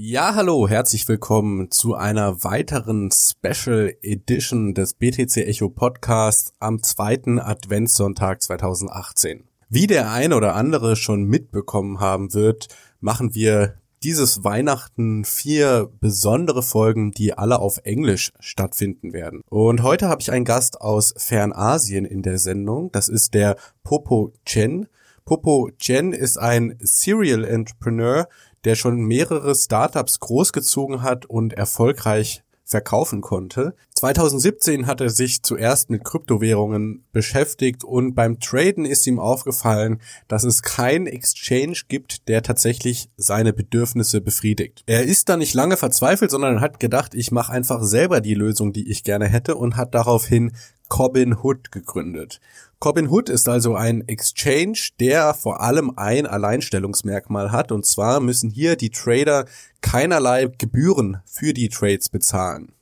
Ja, hallo, herzlich willkommen zu einer weiteren Special Edition des BTC Echo Podcasts am zweiten Adventssonntag 2018. Wie der eine oder andere schon mitbekommen haben wird, machen wir dieses Weihnachten vier besondere Folgen, die alle auf Englisch stattfinden werden. Und heute habe ich einen Gast aus Fernasien in der Sendung. Das ist der Popo Chen. Popo Chen ist ein Serial Entrepreneur, der schon mehrere Startups großgezogen hat und erfolgreich verkaufen konnte. 2017 hat er sich zuerst mit Kryptowährungen beschäftigt und beim Traden ist ihm aufgefallen, dass es keinen Exchange gibt, der tatsächlich seine Bedürfnisse befriedigt. Er ist da nicht lange verzweifelt, sondern hat gedacht, ich mache einfach selber die Lösung, die ich gerne hätte und hat daraufhin Cobin Hood gegründet. Cobin Hood ist also ein Exchange, der vor allem ein Alleinstellungsmerkmal hat, und zwar müssen hier die Trader keinerlei Gebühren für die Trades bezahlen.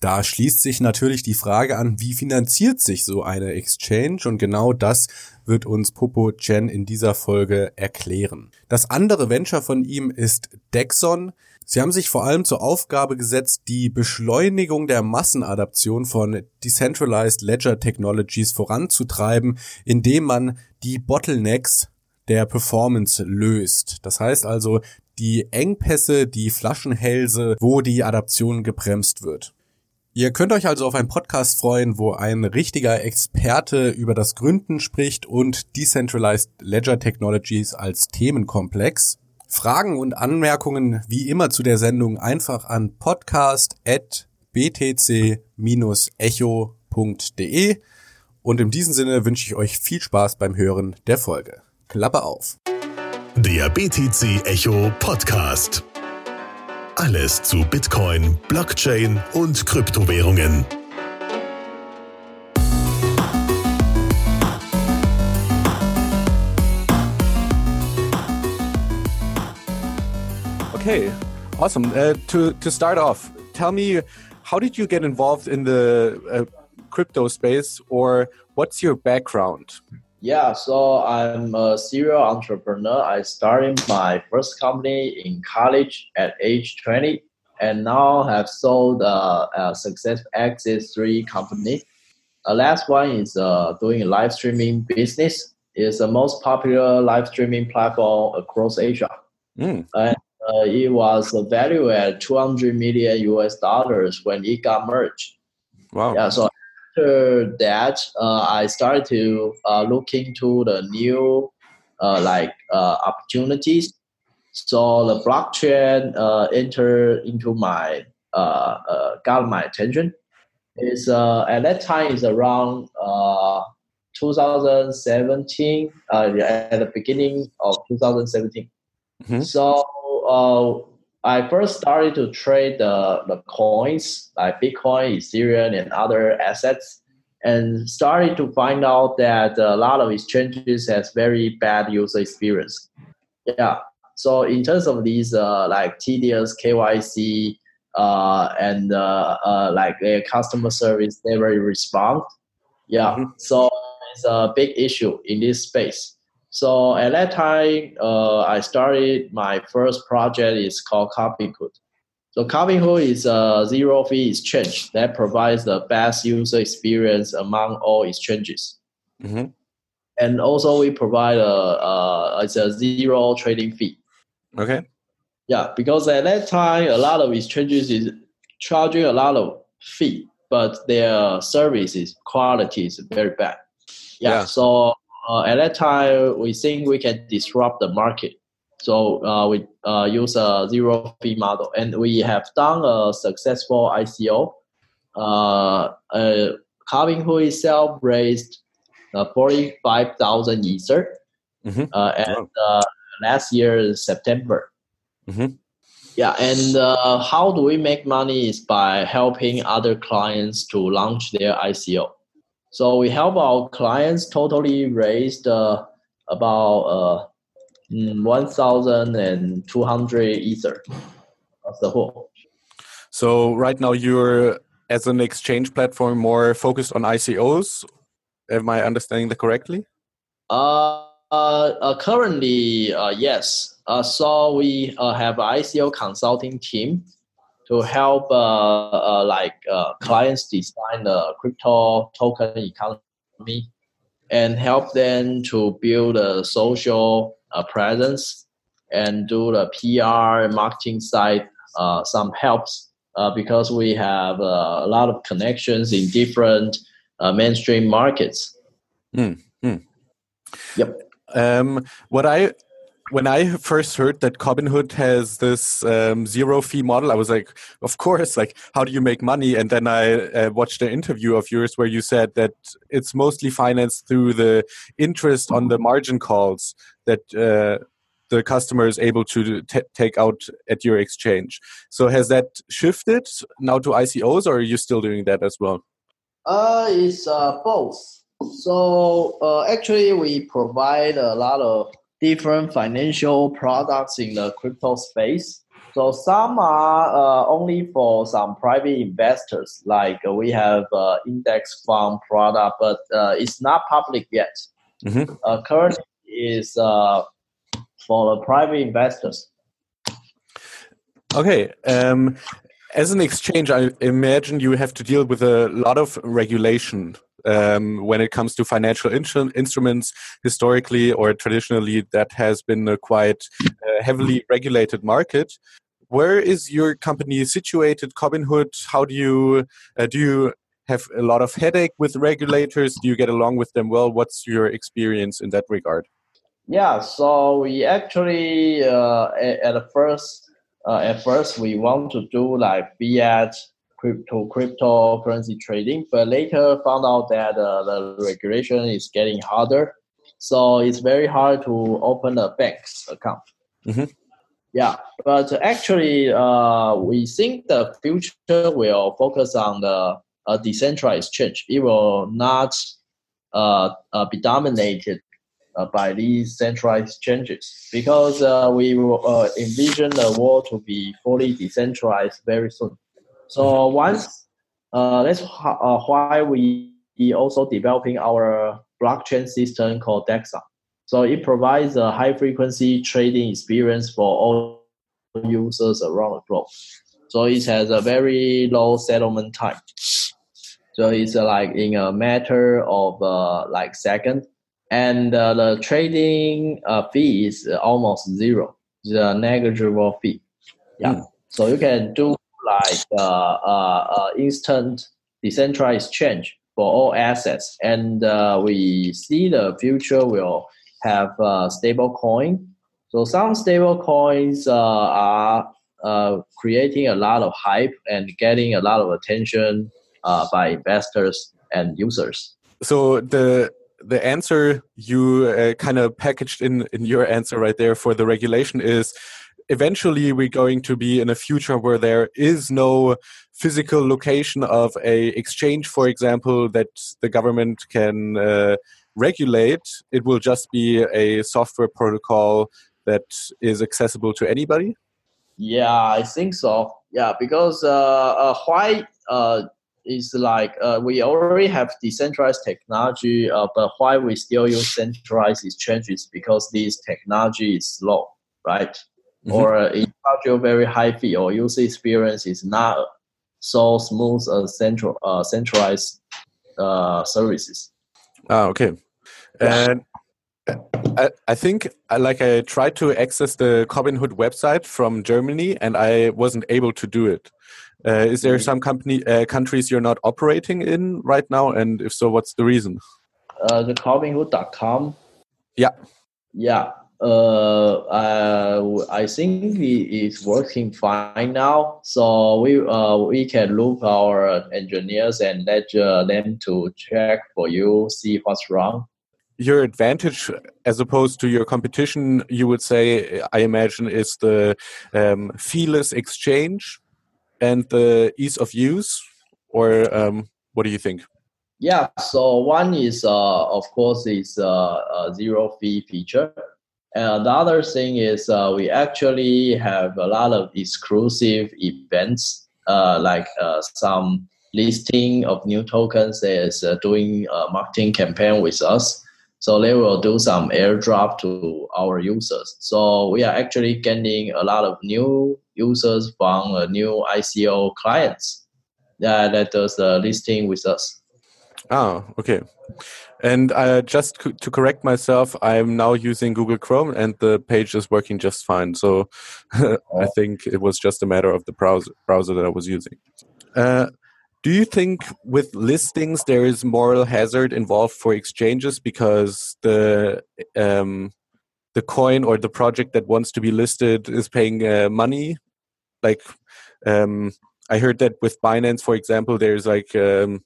Da schließt sich natürlich die Frage an, wie finanziert sich so eine Exchange und genau das wird uns Popo Chen in dieser Folge erklären. Das andere Venture von ihm ist Dexon. Sie haben sich vor allem zur Aufgabe gesetzt, die Beschleunigung der Massenadaption von Decentralized Ledger Technologies voranzutreiben, indem man die Bottlenecks der Performance löst. Das heißt also die Engpässe, die Flaschenhälse, wo die Adaption gebremst wird. Ihr könnt euch also auf einen Podcast freuen, wo ein richtiger Experte über das Gründen spricht und Decentralized Ledger Technologies als Themenkomplex. Fragen und Anmerkungen wie immer zu der Sendung einfach an podcast.btc-echo.de und in diesem Sinne wünsche ich euch viel Spaß beim Hören der Folge. Klappe auf. Der BTC Echo Podcast. Alles zu Bitcoin, Blockchain und Kryptowährungen. Okay, awesome. Uh, to to start off, tell me, how did you get involved in the uh, crypto space, or what's your background? Yeah, so I'm a serial entrepreneur. I started my first company in college at age 20 and now have sold uh, a success exit three company. The last one is uh, doing live streaming business. It's the most popular live streaming platform across Asia. Mm. And uh, it was valued at 200 million US dollars when it got merged. Wow. Yeah, so after that, uh, I started to uh, look into the new uh, like uh, opportunities. So the blockchain uh, entered into my uh, got my attention. Is at that time is around 2017 at the beginning of 2017. Mm-hmm. So I first started to trade the, the coins like Bitcoin, Ethereum, and other assets, and started to find out that a lot of exchanges has very bad user experience. Yeah. So in terms of these uh, like tedious KYC uh, and uh, uh, like their customer service, they very respond. Yeah. Mm-hmm. So it's a big issue in this space. So at that time, uh, I started my first project is called Cobinhood. So Cobinhood is a zero fee exchange that provides the best user experience among all exchanges. Mm-hmm. And also we provide a, a, it's a zero trading fee. Okay. Yeah, because at that time, a lot of exchanges is charging a lot of fee, but their service is quality is very bad. Yeah, yeah. so uh, at that time, we think we can disrupt the market. So uh, we uh, use a zero fee model, and we have done a successful ICO. Uh, uh, Carbon itself raised uh, 45,000 Ether, mm-hmm. uh, and uh, last year in September. Mm-hmm. Yeah, and uh, how do we make money is by helping other clients to launch their ICO. So we help our clients totally raised uh, about uh, mm, 1,200 Ether as the whole. So right now you're as an exchange platform more focused on ICOs. Am I understanding that correctly? Uh, uh, uh currently, uh, yes. Uh, so we uh, have ICO consulting team to help uh, uh, like uh, clients design the crypto token economy and help them to build a social uh, presence and do the PR marketing side uh, some helps uh, because we have uh, a lot of connections in different uh, mainstream markets. Mm, mm. Yep. Um, what I when I first heard that Cobinhood has this um, zero fee model, I was like, of course, like, how do you make money? And then I uh, watched an interview of yours where you said that it's mostly financed through the interest on the margin calls that uh, the customer is able to take out at your exchange. So has that shifted now to ICOs, or are you still doing that as well? Uh, it's uh, both. So uh, actually, we provide a lot of different financial products in the crypto space. So some are uh, only for some private investors, like we have uh, index fund product, but uh, it's not public yet. Mm-hmm. Uh, currently is uh, for the private investors. Okay. Um, as an exchange, I imagine you have to deal with a lot of regulation um, when it comes to financial instruments. Historically or traditionally, that has been a quite uh, heavily regulated market. Where is your company situated, Cobinhood? How do you uh, do you have a lot of headache with regulators? Do you get along with them well? What's your experience in that regard? Yeah, so we actually uh, at, at first uh, at first we want to do like fiat crypto cryptocurrency trading, but later found out that uh, the regulation is getting harder, so it's very hard to open a bank's account. Mm-hmm. Yeah, but actually, uh, we think the future will focus on the uh, decentralized exchange. It will not uh, uh, be dominated uh, by these centralized changes because uh, we will uh, envision the world to be fully decentralized very soon. So once that's why we also developing our blockchain system called DEXON. So it provides a high frequency trading experience for all users around the globe. So it has a very low settlement time. So it's like in a matter of uh, like second and uh, the trading uh, fee is almost zero. It's a negligible fee. Yeah. Mm. So you can do like uh, uh, uh, instant decentralized exchange for all assets, and uh, we see the future will have uh, stable coin. So some stable coins uh, are uh, creating a lot of hype and getting a lot of attention uh, by investors and users. So the the answer you uh, kind of packaged in in your answer right there for the regulation is eventually we're going to be in a future where there is no physical location of a exchange for example that the government can uh, regulate. It will just be a software protocol that is accessible to anybody? Yeah i think so. Yeah because uh, uh why uh, is like uh, we already have decentralized technology, uh, but why we still use centralized exchanges? Because this technology is slow, right? Mm-hmm. Or uh, it charge you very high fee, or user experience is not so smooth as central uh, centralized uh, services. Ah, okay. And I, I think like I tried to access the Cobinhood website from Germany and I wasn't able to do it. Uh, is there some company uh, countries you're not operating in right now, and if so, what's the reason? Uh, the Cobinhood.com. Yeah. Yeah. Uh, uh, I think it's working fine now. So we uh, we can loop our engineers and let uh, them to check for you, see what's wrong. Your advantage, as opposed to your competition, you would say, I imagine, is the um, feeless exchange and the ease of use, or um, what do you think? Yeah, so one is uh, of course is uh, a zero fee feature, and the other thing is uh, we actually have a lot of exclusive events, uh, like uh, some listing of new tokens is uh, doing a marketing campaign with us. So they will do some airdrop to our users. So we are actually getting a lot of new users from a new ICO clients that, that does the listing with us. Ah, okay. And uh, just to correct myself, I'm now using Google Chrome and the page is working just fine. So I think it was just a matter of the browser, browser that I was using. Uh, do you think with listings there is moral hazard involved for exchanges because the um, the coin or the project that wants to be listed is paying uh, money? Like um, I heard that with Binance, for example, there's like um,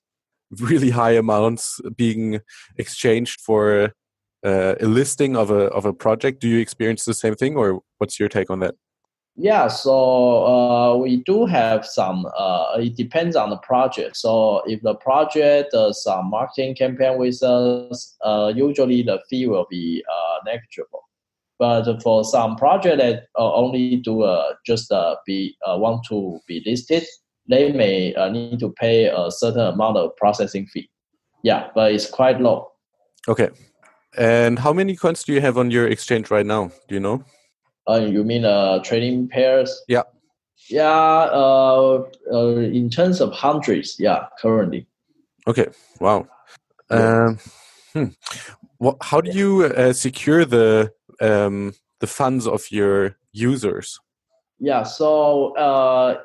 really high amounts being exchanged for uh, a listing of a of a project. Do you experience the same thing, or what's your take on that? Yeah, so uh, we do have some. Uh, it depends on the project. So if the project does some marketing campaign with us, uh, usually the fee will be uh, negligible. But for some project that uh, only do uh, just be want to be listed, they may need to pay a certain amount of processing fee. Yeah, but it's quite low. Okay. And how many coins do you have on your exchange right now? Do you know? Uh, you mean uh, trading pairs? Yeah. Yeah. Uh, uh, in terms of hundreds, yeah, currently. Okay. Wow. Um, hmm. What, how do you uh, secure the um, the funds of your users? Yeah. So uh,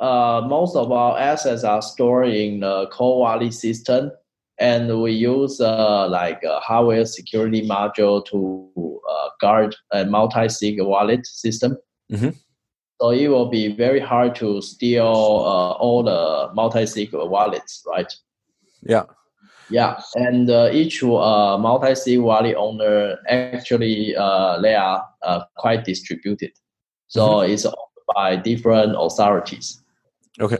uh, most of our assets are stored in the cold wallet system and we use uh, like a hardware security module to uh, guard a multi-sig wallet system. Mm-hmm. So it will be very hard to steal uh, all the multi-sig wallets, right? Yeah. Yeah, and uh, each uh, multi-sig wallet owner actually uh, they are quite distributed, so mm-hmm. it's owned by different authorities. Okay.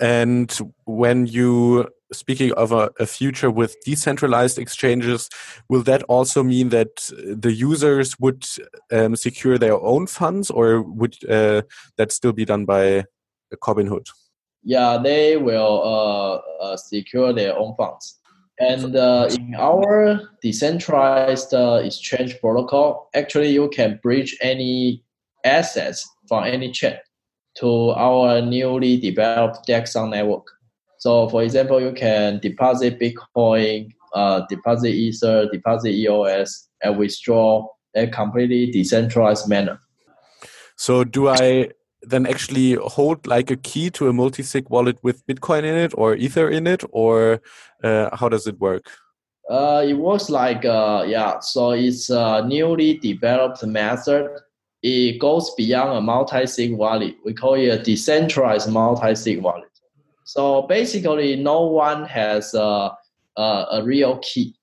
And when you speaking of a, a, future with decentralized exchanges, will that also mean that the users would um, secure their own funds, or would uh, that still be done by Cobinhood? Yeah, they will uh, uh, secure their own funds. And uh, in our decentralized uh, exchange protocol, actually, you can bridge any assets from any chain to our newly developed DEXON network. So for example, you can deposit Bitcoin, uh, deposit Ether, deposit EOS, and withdraw in a completely decentralized manner. So do I then actually hold like a key to a multi-sig wallet with Bitcoin in it or Ether in it, or uh, how does it work? Uh, it works like uh, yeah. So it's a newly developed method. It goes beyond a multi-sig wallet. We call it a decentralized multi-sig wallet. So basically, no one has a, a, a real key.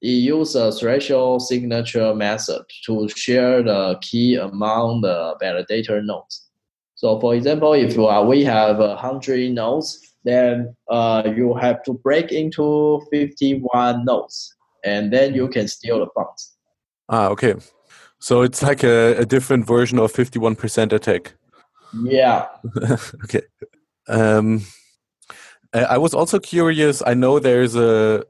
It uses a threshold signature method to share the key among the validator nodes. So, for example, if uh, we have a hundred nodes, then uh, you have to break into fifty-one nodes, and then you can steal the funds. Ah, okay. So it's like a, a different version of fifty-one percent attack. Yeah. okay. Um, I was also curious. I know there's a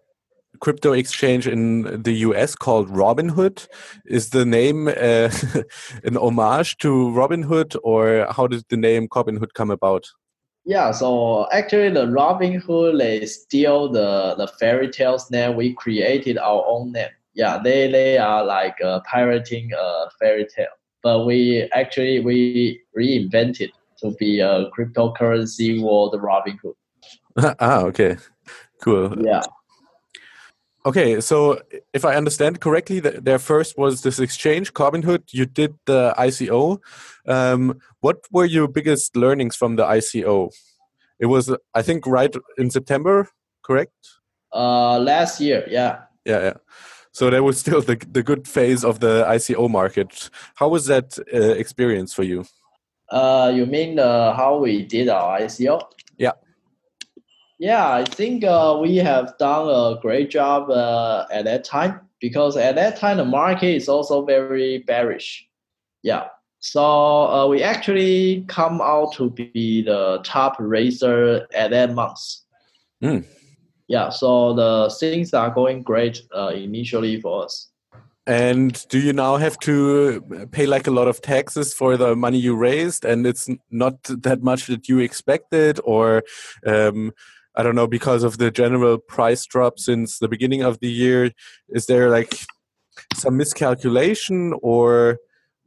crypto exchange in the US called Robinhood. Is the name uh, an homage to Robinhood, or how did the name Robinhood come about? Yeah, so actually, the Robinhood they steal the the fairy tales name. We created our own name. Yeah, they they are like uh, pirating a fairy tale, but we actually we reinvented to be a cryptocurrency world Robinhood. ah, okay, cool. Yeah. Okay, so if I understand correctly, there first was this exchange, Cobinhood. You did the ICO. Um, what were your biggest learnings from the ICO? It was, I think, right in September, correct? Uh, last year, yeah. Yeah, yeah. So that was still the the good phase of the ICO market. How was that uh, experience for you? Uh, you mean uh, how we did our ICO? Yeah. Yeah, I think uh, we have done a great job uh, at that time because at that time the market is also very bearish. Yeah, so uh, we actually come out to be the top raiser at that month. Mm. Yeah, so the things are going great uh, initially for us. And do you now have to pay like a lot of taxes for the money you raised, and it's not that much that you expected, or um, I don't know, because of the general price drop since the beginning of the year? Is there like some miscalculation, or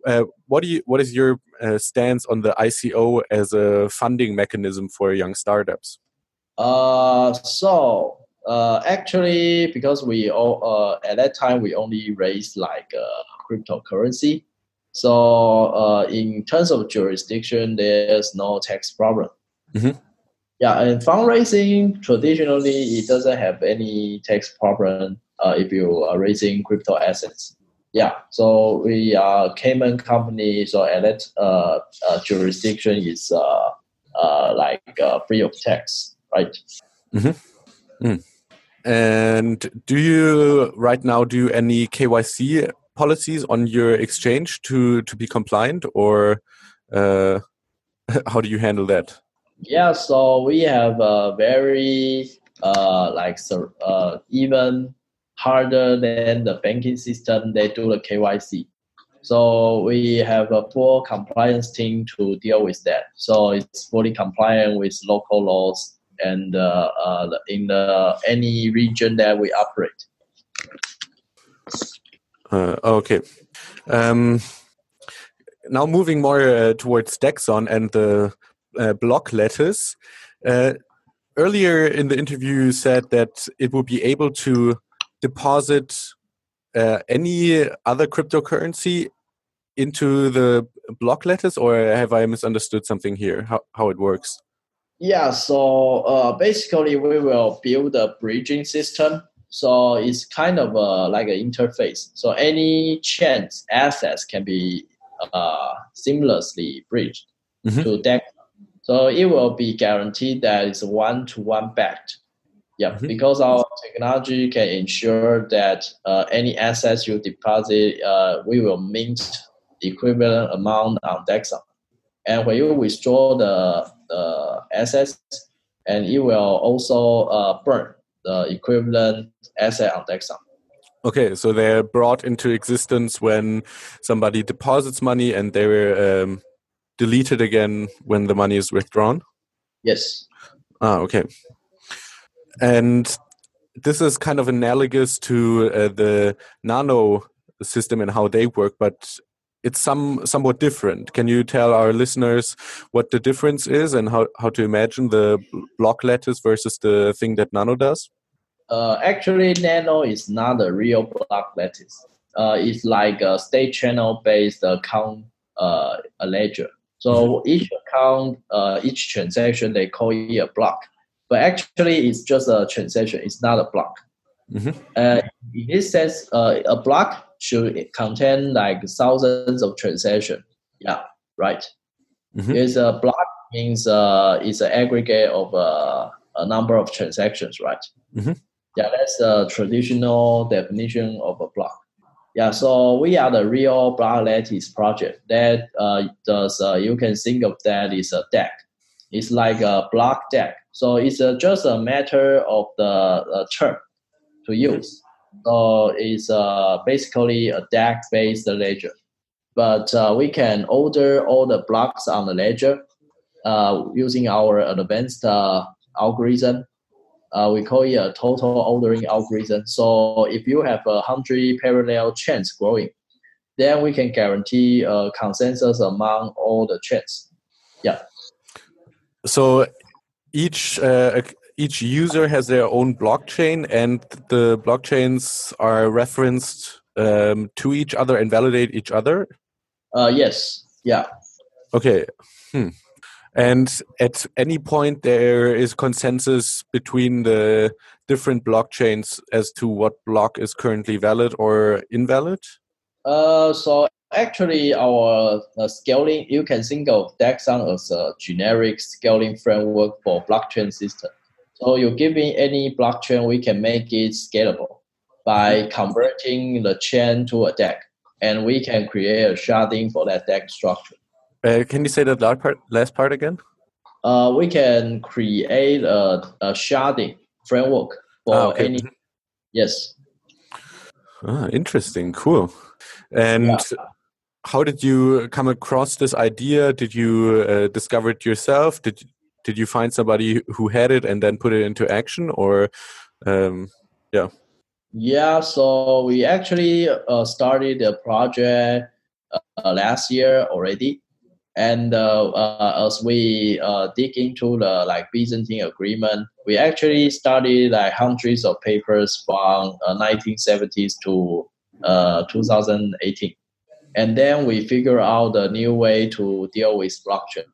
uh, what do you? What is your uh, stance on the ICO as a funding mechanism for young startups? Uh, so uh, actually, because we all uh, at that time we only raised like uh, cryptocurrency. So uh, in terms of jurisdiction, there's no tax problem. Mm-hmm. Yeah, and fundraising traditionally it doesn't have any tax problem uh, if you are raising crypto assets. Yeah, so we are Cayman company, so at that uh, uh, jurisdiction is uh, uh, like uh, free of tax, right? Mm-hmm. Mm. And do you right now do any KYC policies on your exchange to to be compliant, or uh, how do you handle that? Yeah, so we have a very uh, like uh, even harder than the banking system. They do the KYC. So we have a full compliance team to deal with that. So it's fully compliant with local laws and uh, uh, in any region that we operate. Uh, okay. Um, now moving more uh, towards Dexon and the uh, block lattice. Uh, earlier in the interview, you said that it would be able to deposit any other cryptocurrency into the block lattice, or have I misunderstood something here? How how it works? Yeah, so uh, basically we will build a bridging system. So it's kind of uh, like an interface. So any chain's assets can be uh, seamlessly bridged mm-hmm. to DEX. So it will be guaranteed that it's one-to-one backed. Yeah, mm-hmm. because our technology can ensure that uh, any assets you deposit, uh, we will mint equivalent amount on Dexon. And when you withdraw the the assets, and it will also uh, burn the equivalent asset on Dexon. Okay, so they're brought into existence when somebody deposits money, and they were um, deleted again when the money is withdrawn. Yes. Ah, okay. And this is kind of analogous to uh, the nano system and how they work, but it's some somewhat different. Can you tell our listeners what the difference is and how, how to imagine the block lattice versus the thing that Nano does? Uh, actually, Nano is not a real block lattice. Uh, it's like a state channel based account uh, a ledger. So mm-hmm. each account, uh, each transaction, they call it a block. But actually, it's just a transaction. It's not a block. Mm-hmm. Uh, in this sense, uh, a block should contain like thousands of transactions. Yeah, right. Mm-hmm. It's a block means uh, it's an aggregate of uh, a number of transactions, right? Mm-hmm. Yeah, that's the traditional definition of a block. Yeah, so we are the real block lattice project. That uh, does uh, you can think of that is a DAG. It's like a block DAG. So it's uh, just a matter of the uh, term to use. So it's uh, basically a DAG-based ledger. But uh, we can order all the blocks on the ledger uh, using our advanced uh, algorithm. Uh, we call it a total ordering algorithm. So if you have a hundred parallel chains growing, then we can guarantee a consensus among all the chains. Yeah. So each uh, each user has their own blockchain and the blockchains are referenced um, to each other and validate each other? Uh, yes. Yeah. Okay. Hmm. And at any point, there is consensus between the different blockchains as to what block is currently valid or invalid? Uh, so actually, our uh, scaling, you can think of Dexon as a generic scaling framework for blockchain system. So you give me any blockchain, we can make it scalable by converting the chain to a DAG, and we can create a sharding for that DAG structure. Uh, can you say that last part, last part again? Uh, we can create a, a sharding framework for ah, okay. any. Yes. Ah, interesting. Cool. And yeah. how did you come across this idea? Did you uh, discover it yourself? Did did you find somebody who had it and then put it into action, or um, yeah? Yeah. So we actually uh, started the project uh, last year already. And uh, uh, as we dig into the like Byzantine agreement, we actually studied like hundreds of papers from 1970s to 2018 and then we figure out the new way to deal with blockchain.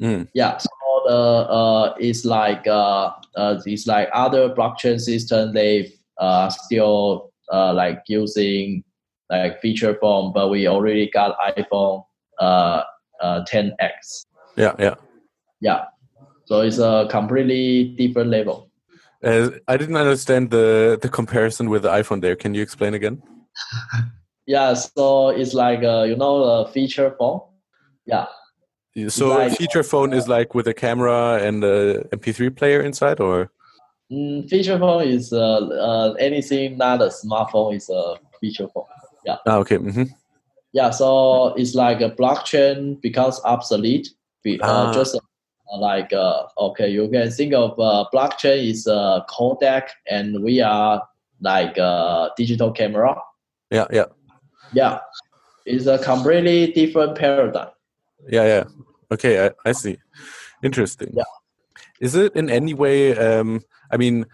Mm. Yeah, so the uh, it's like uh, uh, it's like other blockchain system they uh, still uh, like using like feature phone, but we already got iPhone uh, uh 10x. Yeah, yeah, yeah. So it's a completely different level. Uh, I didn't understand the the comparison with the iPhone. There, can you explain again? yeah, so it's like uh, you know a feature phone. Yeah. So like, a feature phone is like with a camera and a MP3 player inside, or? Mm, feature phone is uh, uh, anything not a smartphone is a feature phone. Yeah. Ah, okay. Mm-hmm. Yeah, so it's like a blockchain becomes obsolete. Be, uh, ah. Just uh, like uh, okay, you can think of uh, blockchain is a Kodak, and we are like a digital camera. Yeah, yeah, yeah. It's a completely different paradigm. Yeah, yeah. Okay, I, I see. Interesting. Yeah. Is it in any way? Um, I mean,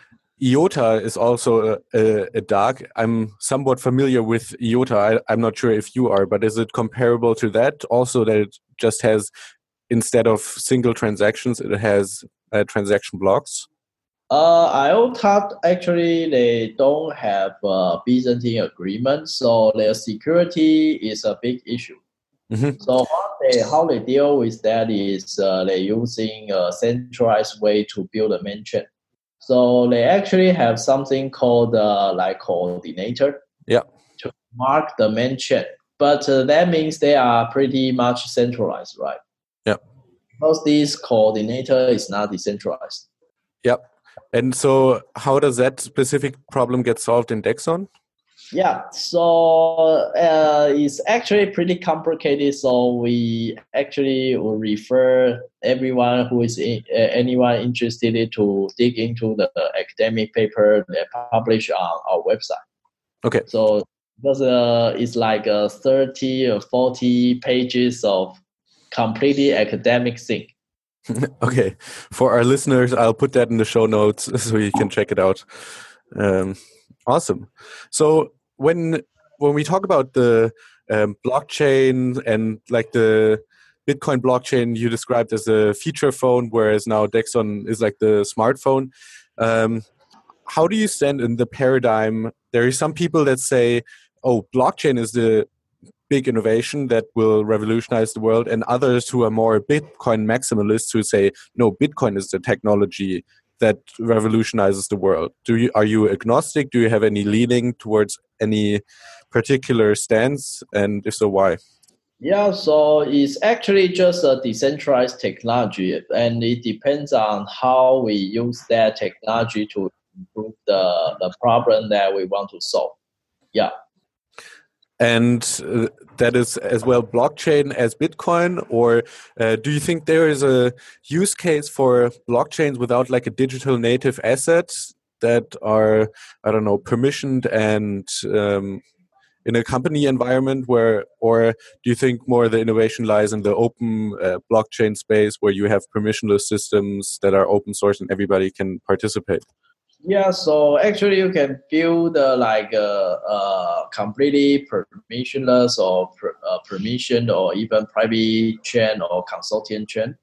IOTA is also a, a, DAG. I'm somewhat familiar with IOTA. I, am not sure if you are, but is it comparable to that? Also, that it just has instead of single transactions, it has uh, transaction blocks. Uh, IOTA actually they don't have a Byzantine agreement, so their security is a big issue. Mm-hmm. So how they, how they deal with that is uh, they're using a centralized way to build a chain. So they actually have something called uh, like coordinator. Yeah. To mark the main chain, but uh, that means they are pretty much centralized, right? Yeah. Because this coordinator is not decentralized. Yep. And so, how does that specific problem get solved in Dexon? Yeah, so uh, it's actually pretty complicated. So we actually will refer everyone who is in, uh, anyone interested to dig into the academic paper that published on our website. Okay. So because uh, it's like uh, 30 or 40 pages of completely academic thing. okay, for our listeners, I'll put that in the show notes so you can check it out. Um, Awesome. So when when we talk about the um, blockchain and like the Bitcoin blockchain you described as a feature phone, whereas now Dexon is like the smartphone. Um, how do you stand in the paradigm? There are some people that say, "Oh, blockchain is the big innovation that will revolutionize the world," and others who are more Bitcoin maximalists who say, "No, Bitcoin is the technology that revolutionizes the world? Do you are you agnostic? Do you have any leaning towards any particular stance, and if so, why? Yeah, so it's actually just a decentralized technology, and it depends on how we use that technology to improve the, the problem that we want to solve. Yeah and uh, that is as well blockchain as Bitcoin? Or uh, do you think there is a use case for blockchains without like a digital native assets that are, I don't know, permissioned and um, in a company environment where, or do you think more the innovation lies in the open uh, blockchain space where you have permissionless systems that are open source and everybody can participate? Yeah, so actually you can build uh, like a, a, completely permissionless or per, uh, permission or even private chain or consortium chain.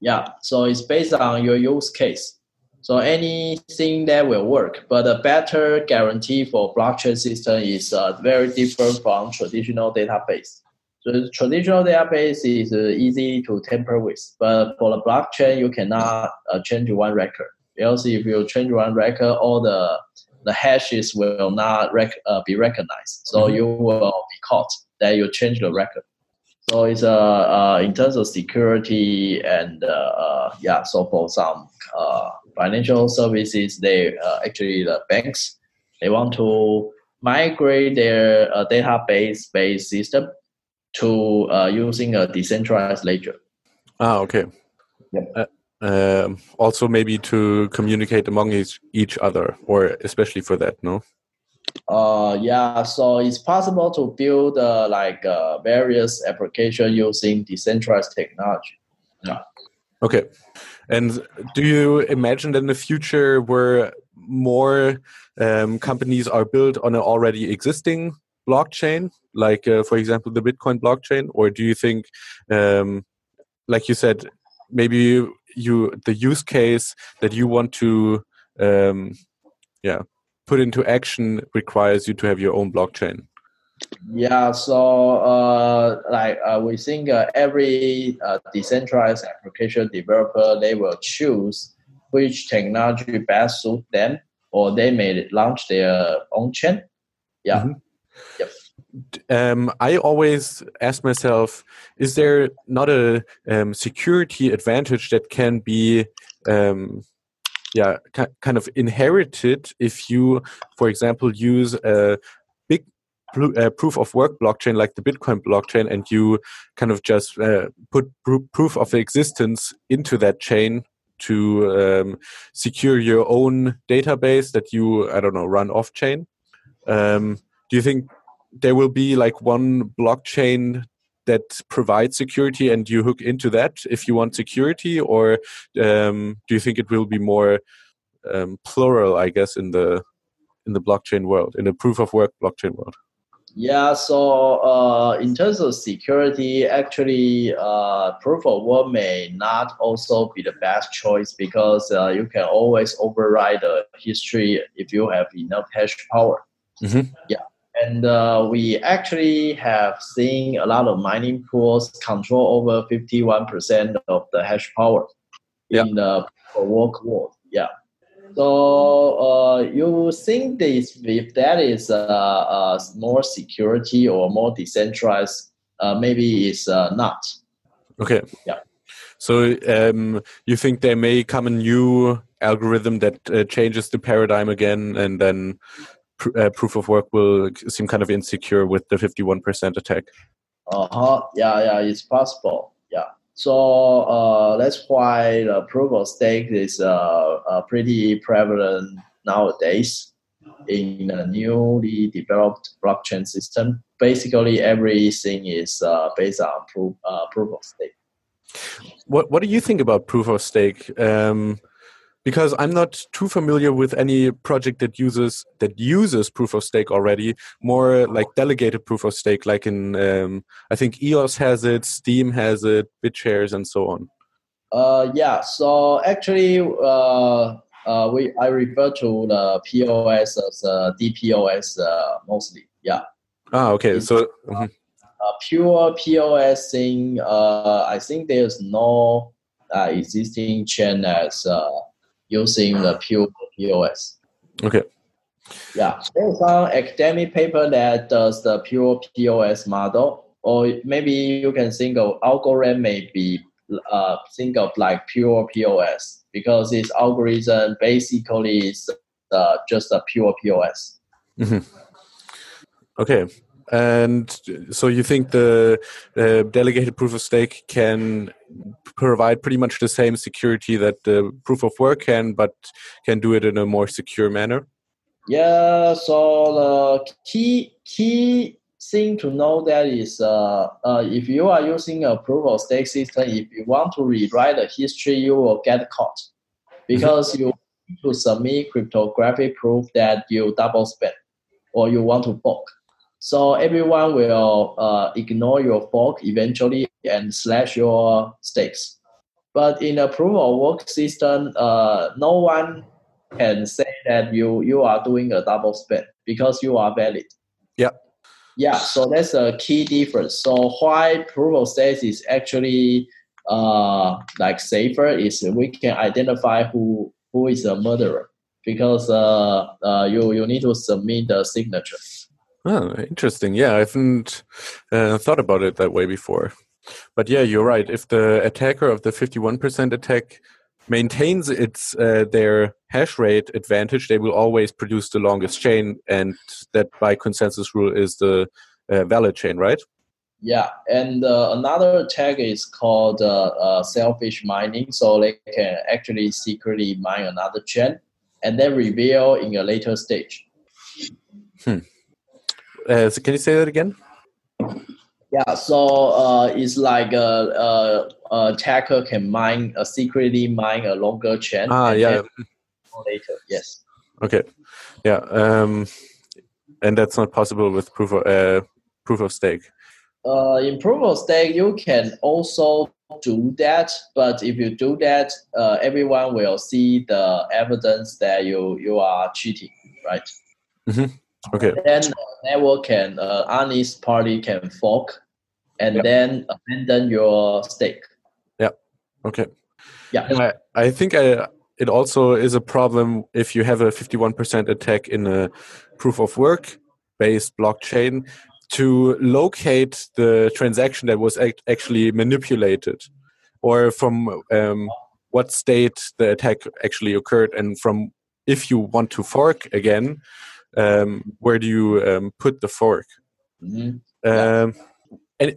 Yeah, so it's based on your use case. So anything that will work, but a better guarantee for blockchain system is uh, very different from traditional database. So traditional database is uh, easy to tamper with, but for the blockchain, you cannot uh, change one record. Else, if you change one record, all the the hashes will not rec- uh, be recognized. So mm-hmm. you will be caught that you change the record. So it's uh, uh in terms of security and uh, uh yeah, so for some uh, financial services, they uh, actually the banks they want to migrate their uh, database based system to uh, using a decentralized ledger. Ah, okay. Yep. Um, also, maybe to communicate among each, each other, or especially for that, no? Uh, yeah, so it's possible to build uh, like uh, various application using decentralized technology. Yeah. Okay. And do you imagine in the future where more um, companies are built on an already existing blockchain, like uh, for example the Bitcoin blockchain, or do you think, um, like you said, maybe you the use case that you want to, um, yeah, put into action requires you to have your own blockchain? Yeah, so uh, like uh, we think uh, every uh, decentralized application developer they will choose which technology best suit them, or they may launch their own chain. Yeah. Mm-hmm. Yep. Um, I always ask myself, is there not a um, security advantage that can be, um, yeah, kind of inherited if you, for example, use a big uh, proof of work blockchain like the Bitcoin blockchain, and you kind of just uh, put proof of existence into that chain to um, secure your own database that you I don't know run off chain. Um, do you think there will be like one blockchain that provides security and you hook into that if you want security, or um, do you think it will be more um, plural? I guess in the in the blockchain world, in the proof of work blockchain world. Yeah, so uh, in terms of security, actually, uh, proof of work may not also be the best choice because uh, you can always override the history if you have enough hash power. Mm-hmm. Yeah, and uh, we actually have seen a lot of mining pools control over 51% of the hash power yeah. in the work world. Yeah. So uh, you think this if that is uh, uh, more security or more decentralized, uh, maybe it's uh, not. Okay. Yeah. So um, you think there may come a new algorithm that uh, changes the paradigm again, and then pr uh, proof of work will seem kind of insecure with the fifty-one percent attack. Uh huh. Yeah, yeah, it's possible. Yeah. So uh, that's why the proof of stake is uh, uh, pretty prevalent nowadays in a newly developed blockchain system. Basically, everything is uh, based on proof uh, proof of stake. What What do you think about proof of stake? Um, because I'm not too familiar with any project that uses that uses proof of stake already. More like delegated proof of stake, like in um, I think EOS has it, Steem has it, BitShares, and so on. Uh, yeah. So actually, uh, uh, we I refer to the POS as uh, DPoS uh, mostly. Yeah. Ah, okay. It's, so. Mm -hmm. pure POS thing, uh, I think there's no uh, existing chain as uh, using the pure POS. Okay. Yeah, there's some academic paper that does the pure POS model, or maybe you can think of algorithm may be uh, think of like pure POS because this algorithm basically is uh, just a pure POS. Mm-hmm. Okay, and so you think the uh, delegated proof of stake can provide pretty much the same security that the proof of work can, but can do it in a more secure manner? Yeah. So the key key thing to know that is uh, uh, if you are using a proof of stake system, if you want to rewrite the history, you will get caught because you need to submit cryptographic proof that you double spend or you want to fork. So everyone will uh, ignore your fork eventually and slash your stakes. But in a proof of work system, uh, no one can say that you you are doing a double spend because you are valid. Yeah. Yeah. So that's a key difference. So why proof of stake is actually uh, like safer is we can identify who who is a murderer because uh, uh, you you need to submit the signature. Oh, interesting. Yeah, I haven't uh, thought about it that way before. But yeah, you're right. If the attacker of the 51% attack maintains its uh, their hash rate advantage, they will always produce the longest chain, and that by consensus rule is the uh, valid chain, right? Yeah, and uh, another tag is called uh, uh, selfish mining. So they can actually secretly mine another chain and then reveal in a later stage. Hmm. Uh, so can you say that again? Yeah, so uh, it's like a, a, a attacker can mine, secretly mine a longer chain. Ah, yeah. Later, yes. Okay, yeah, um, and that's not possible with proof of uh, proof of stake uh, in proof of stake, you can also do that. But if you do that, uh, everyone will see the evidence that you you are cheating, right? Mm-hmm. Okay. Then network can uh, honest party can fork, and yep. then abandon your stake. Yeah. Okay. Yeah. I, I think I, it also is a problem if you have a 51% attack in a proof of work based blockchain to locate the transaction that was act actually manipulated or from um, what state the attack actually occurred and from if you want to fork again um, where do you um, put the fork mm -hmm. yeah.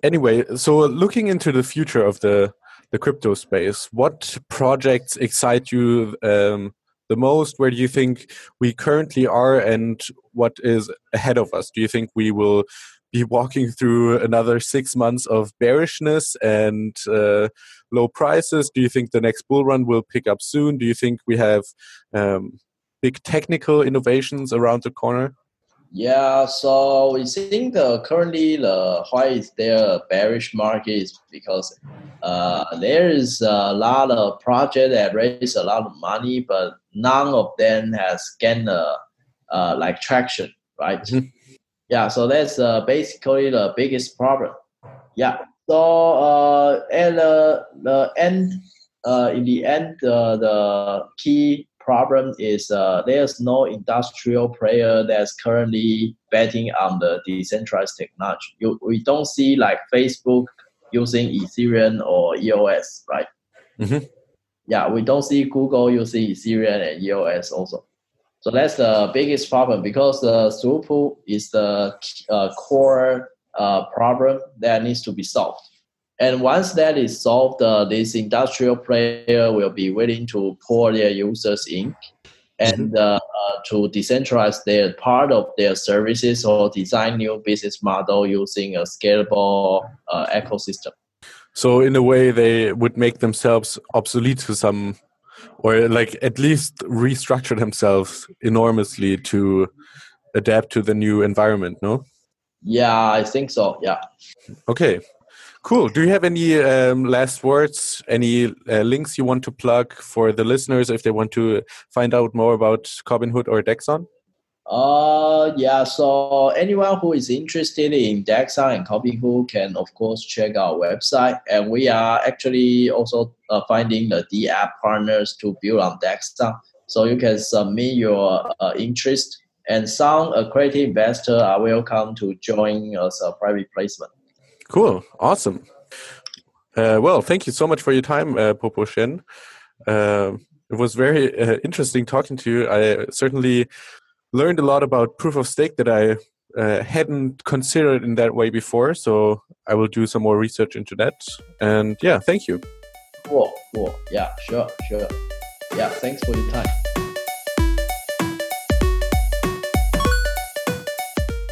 anyway so looking into the future of the the crypto space what projects excite you um, the most where do you think we currently are and what is ahead of us do you think we will be walking through another six months of bearishness and uh, low prices? Do you think the next bull run will pick up soon? Do you think we have um, big technical innovations around the corner? Yeah, so we think the currently the why is there a bearish market is because uh, there is a lot of projects that raise a lot of money, but none of them has gained uh, uh, like traction, right? Mm -hmm. Yeah, so that's uh, basically the biggest problem. Yeah. So uh, at the, the end, uh, in the end, uh, the key problem is uh, there's no industrial player that's currently betting on the decentralized technology. You, we don't see like Facebook using Ethereum or EOS, right? Mm-hmm. Yeah, we don't see Google using Ethereum and EOS also. So that's the biggest problem because the throughput is the uh, core uh, problem that needs to be solved. And once that is solved, uh, this industrial player will be willing to pour their users in and mm-hmm. uh, uh, to decentralize their part of their services or design new business model using a scalable uh, ecosystem. So in a way, they would make themselves obsolete to some or like at least restructure themselves enormously to adapt to the new environment no yeah i think so yeah okay cool do you have any um, last words any uh, links you want to plug for the listeners if they want to find out more about Cobinhood or DEXON uh, yeah. So anyone who is interested in DEXON and Cobinhood can, of course, check our website. And we are actually also uh, finding the D app partners to build on DEXON. So you can submit your uh, interest, and some accredited investor are welcome to join us a private placement. Cool. Awesome. Uh, well, thank you so much for your time, uh, Popo Chen. Uh, it was very uh, interesting talking to you. I certainly learned a lot about proof of stake that I uh, hadn't considered in that way before. So I will do some more research into that. And yeah, thank you. Cool, cool. Yeah, sure, sure. Yeah, thanks for your time.